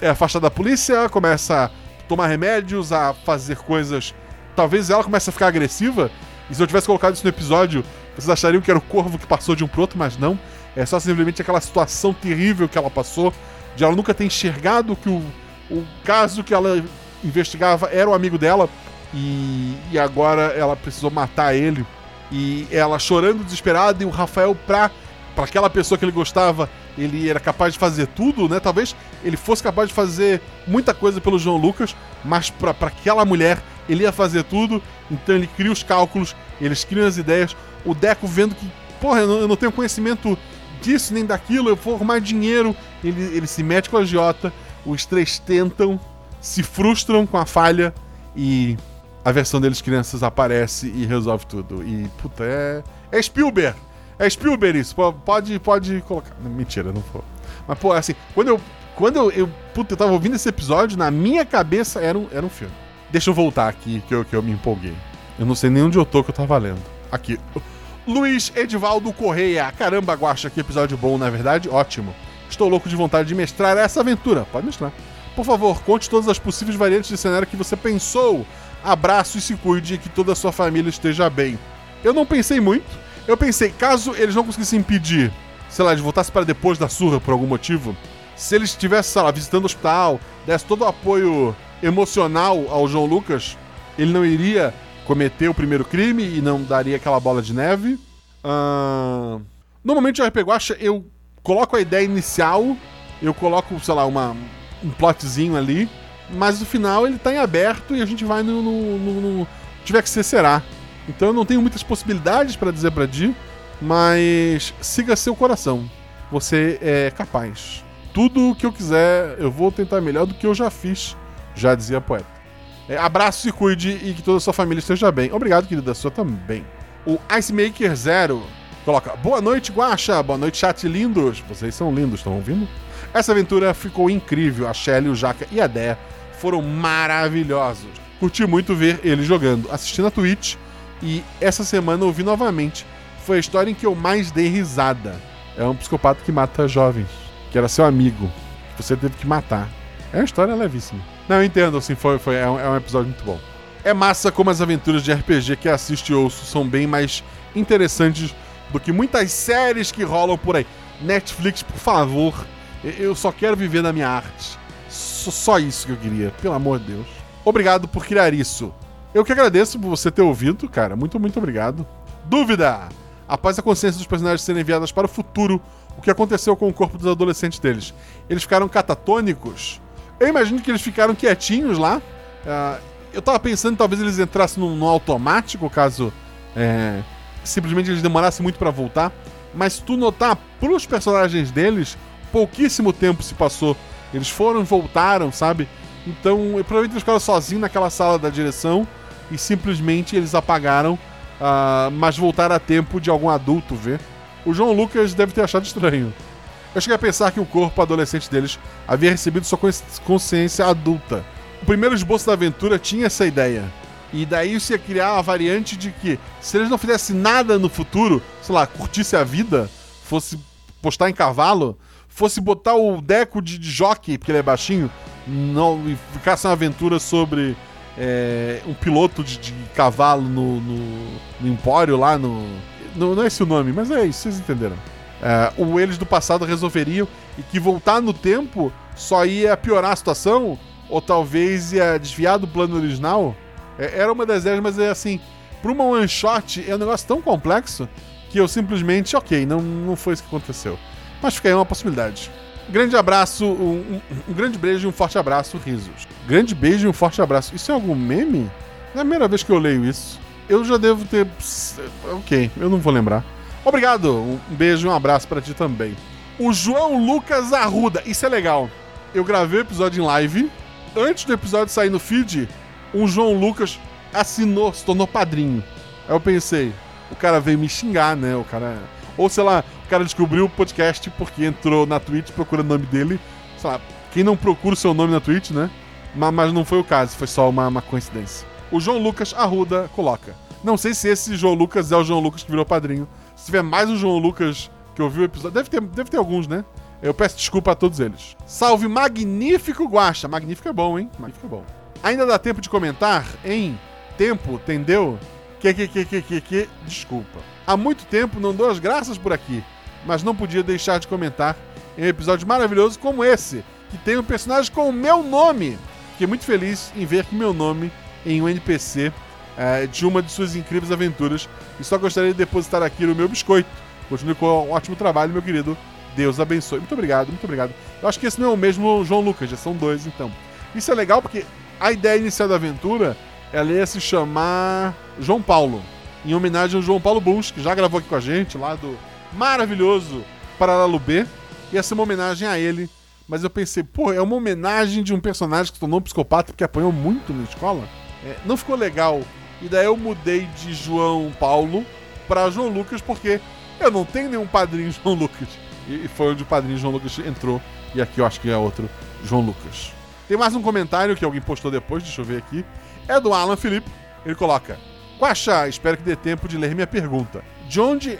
é afastada da polícia, começa a tomar remédios, a fazer coisas talvez ela comece a ficar agressiva. E se eu tivesse colocado isso no episódio, vocês achariam que era o corvo que passou de um pro outro, mas não. É só simplesmente aquela situação terrível que ela passou, de ela nunca ter enxergado que o, o caso que ela investigava era o amigo dela, e, e agora ela precisou matar ele. E ela chorando desesperada, e o Rafael, pra, pra aquela pessoa que ele gostava, ele era capaz de fazer tudo, né? Talvez ele fosse capaz de fazer muita coisa pelo João Lucas, mas para aquela mulher ele ia fazer tudo, então ele cria os cálculos, eles criam as ideias. O Deco vendo que, porra, eu não, eu não tenho conhecimento disso nem daquilo, eu vou arrumar dinheiro. Ele, ele se mete com a agiota, os três tentam, se frustram com a falha e a versão deles crianças aparece e resolve tudo. E, puta, é. É Spielberg! É Spielberg isso, pode, pode colocar. Mentira, não for. Mas, pô, assim, quando eu. Quando eu, eu, puta, eu tava ouvindo esse episódio, na minha cabeça era um, era um filme. Deixa eu voltar aqui, que eu, que eu me empolguei. Eu não sei nem onde eu tô que eu tava lendo. Aqui. Luiz Edivaldo Correia. Caramba, Guaxa, que episódio bom, na verdade, ótimo. Estou louco de vontade de mestrar essa aventura. Pode mestrar. Por favor, conte todas as possíveis variantes de cenário que você pensou. Abraço e se cuide e que toda a sua família esteja bem. Eu não pensei muito. Eu pensei, caso eles não conseguissem impedir, sei lá, de voltasse para depois da surra por algum motivo, se eles estivessem, sei lá, visitando o hospital, desse todo o apoio emocional ao João Lucas, ele não iria cometer o primeiro crime e não daria aquela bola de neve. Uh... Normalmente o RPG Guacha, eu coloco a ideia inicial, eu coloco, sei lá, uma, um plotzinho ali, mas no final ele tá em aberto e a gente vai no, no, no, no tiver que ser será. Então eu não tenho muitas possibilidades para dizer para Di, mas siga seu coração. Você é capaz. Tudo o que eu quiser, eu vou tentar melhor do que eu já fiz, já dizia a poeta. É, abraço e cuide e que toda a sua família esteja bem. Obrigado, querida, sua também. O Ice Maker Zero coloca: Boa noite, Guacha. Boa noite, chat lindos. Vocês são lindos, estão ouvindo? Essa aventura ficou incrível. A Shelly, o Jaca e a Dea foram maravilhosos. Curti muito ver ele jogando, assistindo a Twitch e essa semana ouvi novamente. Foi a história em que eu mais dei risada. É um psicopata que mata jovens, que era seu amigo, que você teve que matar. É uma história levíssima. Não, eu entendo, assim, foi, foi, é, um, é um episódio muito bom. É massa como as aventuras de RPG que assisto e ouço são bem mais interessantes do que muitas séries que rolam por aí. Netflix, por favor, eu só quero viver na minha arte. Só isso que eu queria, pelo amor de Deus. Obrigado por criar isso. Eu que agradeço por você ter ouvido, cara. Muito, muito obrigado. Dúvida! Após a consciência dos personagens serem enviadas para o futuro, o que aconteceu com o corpo dos adolescentes deles? Eles ficaram catatônicos? Eu imagino que eles ficaram quietinhos lá. Uh, eu tava pensando talvez eles entrassem no, no automático, caso é, simplesmente eles demorassem muito para voltar. Mas se tu notar pros personagens deles, pouquíssimo tempo se passou. Eles foram, voltaram, sabe? Então, provavelmente eles ficaram sozinhos naquela sala da direção e simplesmente eles apagaram, uh, mas voltaram a tempo de algum adulto ver. O João Lucas deve ter achado estranho. Eu cheguei a pensar que o corpo adolescente deles havia recebido sua consciência adulta. O primeiro esboço da aventura tinha essa ideia. E daí isso ia criar a variante de que, se eles não fizessem nada no futuro, sei lá, curtisse a vida, fosse postar em cavalo, fosse botar o Deco de, de jockey, porque ele é baixinho, não, ficasse uma aventura sobre é, um piloto de, de cavalo no, no, no, Empório lá no, no, Não é esse o nome, mas é isso, vocês entenderam. É, o eles do passado resolveriam e que voltar no tempo só ia piorar a situação, ou talvez ia desviar do plano original. É, era uma das ideias, mas é assim, para uma one shot é um negócio tão complexo que eu simplesmente, ok, não, não foi isso que aconteceu. Mas fica aí uma possibilidade. Grande abraço, um, um, um, grande beijo e um forte abraço, risos. Grande beijo e um forte abraço. Isso é algum meme? É a primeira vez que eu leio isso. Eu já devo ter. Ok, eu não vou lembrar. Obrigado, um beijo e um abraço para ti também. O João Lucas Arruda, isso é legal. Eu gravei o episódio em live. Antes do episódio sair no feed, um João Lucas assinou, se tornou padrinho. Aí eu pensei, o cara veio me xingar, né? O cara. Ou sei lá, o cara descobriu o podcast porque entrou na Twitch procurando o nome dele. Sei lá, quem não procura o seu nome na Twitch, né? Mas, mas não foi o caso, foi só uma, uma coincidência. O João Lucas Arruda coloca. Não sei se esse João Lucas é o João Lucas que virou padrinho. Se tiver mais um João Lucas que ouviu o episódio. Deve ter, deve ter alguns, né? Eu peço desculpa a todos eles. Salve magnífico Guacha. Magnífico é bom, hein? Magnífico é bom. Ainda dá tempo de comentar em tempo, entendeu? Que, que, que, que, que, que, desculpa. Há muito tempo não dou as graças por aqui mas não podia deixar de comentar em um episódio maravilhoso como esse, que tem um personagem com o meu nome. Fiquei muito feliz em ver que meu nome em um NPC é, de uma de suas incríveis aventuras e só gostaria de depositar aqui no meu biscoito. Continue com um ótimo trabalho, meu querido. Deus abençoe. Muito obrigado, muito obrigado. Eu acho que esse não é o mesmo João Lucas, já são dois então. Isso é legal porque a ideia inicial da aventura ela ia se chamar João Paulo, em homenagem ao João Paulo Bunch, que já gravou aqui com a gente, lá do maravilhoso Paralelo B. Ia ser uma homenagem a ele. Mas eu pensei, pô, é uma homenagem de um personagem que tornou um psicopata porque apanhou muito na escola. É, não ficou legal. E daí eu mudei de João Paulo para João Lucas porque eu não tenho nenhum padrinho João Lucas. E foi onde o padrinho João Lucas entrou. E aqui eu acho que é outro João Lucas. Tem mais um comentário que alguém postou depois, deixa eu ver aqui. É do Alan Felipe. Ele coloca: Quaxá, espero que dê tempo de ler minha pergunta. de onde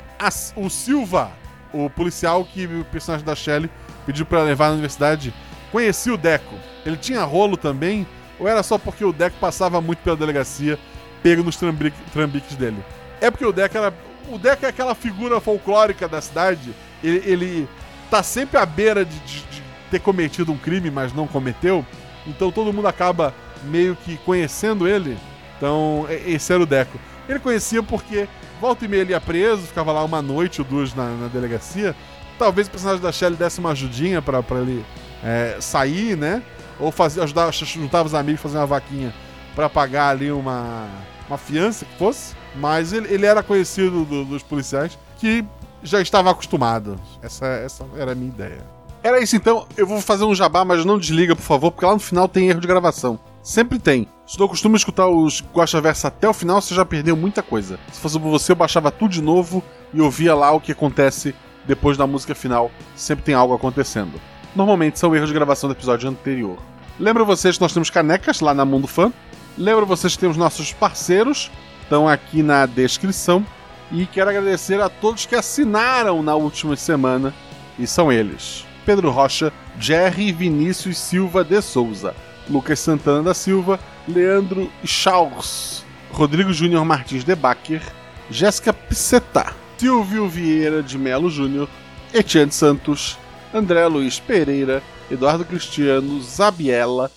o Silva, o policial que o personagem da Shelley pediu pra levar na universidade, conhecia o Deco. Ele tinha rolo também? Ou era só porque o Deco passava muito pela delegacia, pego nos trambi- trambiques dele? É porque o Deco era. O Deco é aquela figura folclórica da cidade. Ele, ele tá sempre à beira de, de- de ter cometido um crime, mas não cometeu. Então todo mundo acaba meio que conhecendo ele. Então, esse era o Deco. Ele conhecia porque volta e meia ele ia preso, ficava lá uma noite ou duas na, na delegacia. Talvez o personagem da Shelley desse uma ajudinha pra ele é, sair, né? Ou fazer, ajudar, juntava os amigos, fazer uma vaquinha pra pagar ali uma, uma fiança que fosse. Mas ele, ele era conhecido do- dos policiais que já estava acostumado. Essa, essa era a minha ideia. Era isso então. Eu vou fazer um jabá, mas não desliga, por favor, porque lá no final tem erro de gravação. Sempre tem. Se não costuma escutar os Guacha Versa até o final, você já perdeu muita coisa. Se fosse por você, eu baixava tudo de novo e ouvia lá o que acontece depois da música final. Sempre tem algo acontecendo. Normalmente são erros de gravação do episódio anterior. Lembro vocês que nós temos canecas lá na Mundo Fã. Lembro vocês que temos nossos parceiros, estão aqui na descrição. E quero agradecer a todos que assinaram na última semana. E são eles: Pedro Rocha, Jerry Vinícius Silva de Souza, Lucas Santana da Silva, Leandro Chaus, Rodrigo Júnior Martins de Bacher, Jéssica Pisseta, Silvio Vieira de Melo Júnior, Etienne Santos, André Luiz Pereira, Eduardo Cristiano, Zabiela,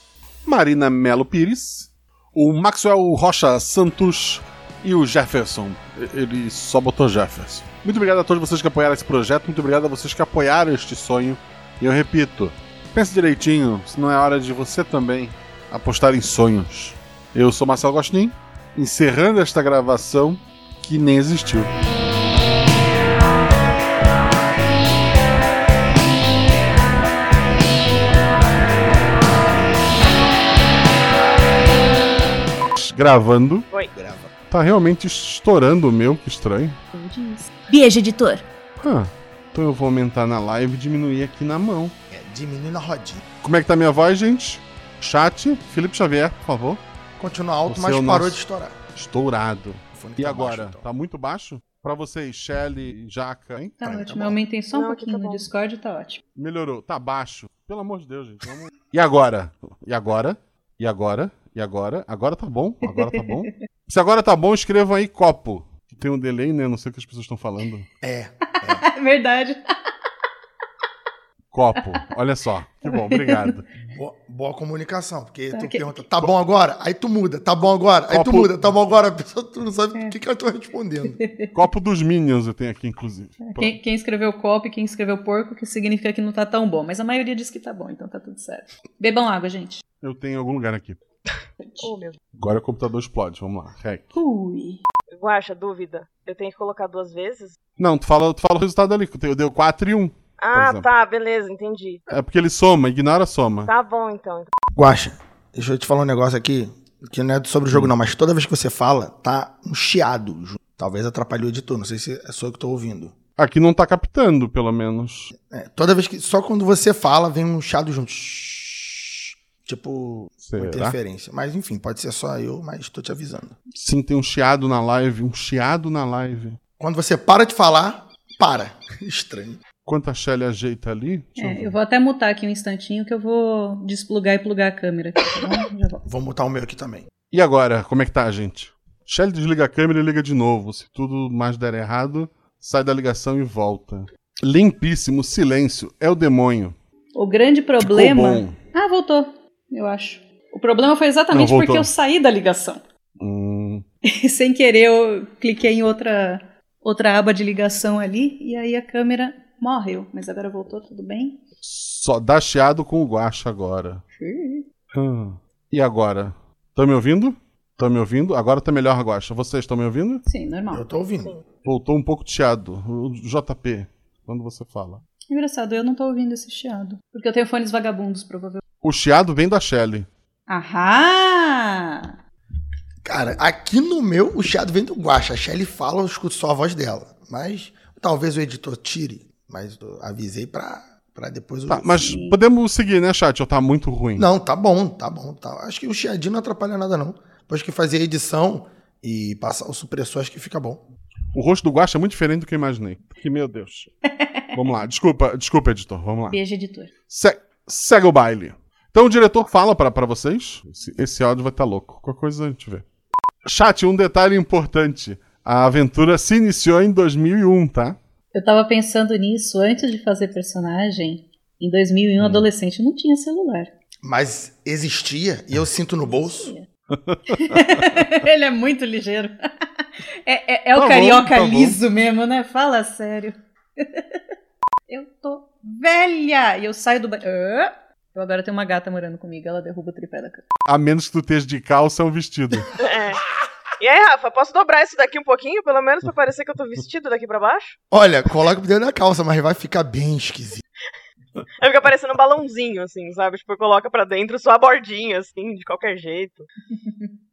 Marina Melo Pires, o Maxwell Rocha Santos e o Jefferson. Ele só botou Jefferson. Muito obrigado a todos vocês que apoiaram esse projeto, muito obrigado a vocês que apoiaram este sonho. E eu repito, pense direitinho, se não é hora de você também apostar em sonhos. Eu sou Marcelo Gostin, encerrando esta gravação que nem existiu. Gravando. Oi. Tá realmente estourando o meu, que estranho. Beijo, editor. Ah, então eu vou aumentar na live e diminuir aqui na mão. É, diminui na rodinha. Como é que tá minha voz, gente? Chat, Felipe Xavier, por favor. Continua alto, Você mas é parou nosso- de estourar. Estourado. E tá agora? baixo, então. Tá muito baixo? Pra vocês, Shelly, Jaca, hein? Tá Pra tá ótimo. Eu aumentei só um Não, pouquinho tá no. Discord, tá ótimo. Melhorou. Tá baixo. Pelo amor de Deus, gente. Vamos... E agora? E agora? E agora? E agora? Agora tá bom? Agora tá bom? Se agora tá bom, escrevam aí copo. Tem um delay, né? Não sei o que as pessoas estão falando. É, É verdade. Copo. Olha só. Que bom, obrigado. boa, boa comunicação. Porque Tá, tu que- pergunta, tá bom agora? Aí tu muda, tá bom agora? Aí tu Copo- muda, tá bom agora? A pessoa tu não sabe É. o que, que eu tô respondendo. Copo dos Minions eu tenho aqui, inclusive. Quem, quem escreveu copo e quem escreveu porco, que significa que não tá tão bom. Mas a maioria diz que tá bom, então tá tudo certo. Bebam água, gente. Eu tenho em algum lugar aqui. Oh, meu. Agora o computador explode. Vamos lá. Rec. Ui. Guaxa, dúvida. Eu tenho que colocar duas vezes? Não, tu fala, tu fala o resultado ali. que Deu 4 e 1. Ah, exemplo. tá, beleza, entendi. É porque ele soma, ignora a soma. Tá bom, então. Guaxa, deixa eu te falar um negócio aqui, que não é sobre o jogo não, mas toda vez que você fala, tá um chiado. junto. Talvez atrapalhe o editor, não sei se é só eu que tô ouvindo. Aqui não tá captando, pelo menos. É, toda vez que. Só quando você fala, vem um chiado junto. Tipo, uma Será? interferência. Mas enfim, pode ser só eu, mas tô te avisando. Sim, tem um chiado na live. Um chiado na live. Quando você para de falar, para. Estranho. Enquanto a Shelly ajeita ali. eu É, eu vou até mutar aqui um instantinho que eu vou desplugar e plugar a câmera aqui, tá. Vou mutar o meu aqui também. E agora, como é que tá, gente? Shelly desliga a câmera e liga de novo. Se tudo mais der errado, sai da ligação e volta. Limpíssimo, silêncio. É o demônio. O grande problema. Ah, voltou, eu acho. O problema foi exatamente porque eu saí da ligação. Hum, E sem querer, eu cliquei em outra, outra aba de ligação ali e aí a câmera morreu. Mas agora voltou, tudo bem? só dá chiado com o guacha agora. Hum. E agora? Estão me ouvindo? Estão me ouvindo? Agora tá melhor, Guacha. Vocês estão me ouvindo? Sim, normal. Eu tô ouvindo. Voltou um pouco de chiado. O JP, quando você fala. Engraçado, eu não tô ouvindo esse chiado. Porque eu tenho fones vagabundos, provavelmente. O chiado vem da Shelly. Ahá! Cara, aqui no meu, o chiado vem do Guaxa. A Shelly fala, eu escuto só a voz dela. Mas talvez o editor tire. Mas eu avisei pra, pra depois o. Tá, mas podemos seguir, né, chat? Ou tá muito ruim? Não, tá bom, tá bom. Tá. Acho que o chiadinho não atrapalha nada, não. Depois que fazer a edição e passar o supressor, acho que fica bom. O rosto do Guaxa é muito diferente do que eu imaginei. Que meu Deus. Vamos lá, desculpa, desculpa, editor. Vamos lá. Beijo, editor. Se- segue o baile. Então o diretor fala pra pra vocês. Esse, esse áudio vai estar louco. Qualquer coisa a gente vê. Chat, um detalhe importante. A aventura se iniciou em 2001, tá? Eu tava pensando nisso antes de fazer personagem. Em 2001, adolescente não tinha celular. Mas existia e eu sinto no bolso. Ele é muito ligeiro. É, é- é o Tá bom, carioca tá bom. liso mesmo, né? Fala sério. Eu tô velha! E eu saio do banho. Ah! Eu agora tenho uma gata morando comigo, ela derruba o tripé da cama. A menos que tu esteja de calça ou vestido. É. E aí, Rafa, posso dobrar isso daqui um pouquinho, pelo menos, pra parecer que eu tô vestido daqui pra baixo? Olha, coloca dentro da calça, mas vai ficar bem esquisito. Aí fica parecendo um balãozinho, assim, sabe? Tipo, coloca pra dentro só a bordinha, assim, de qualquer jeito.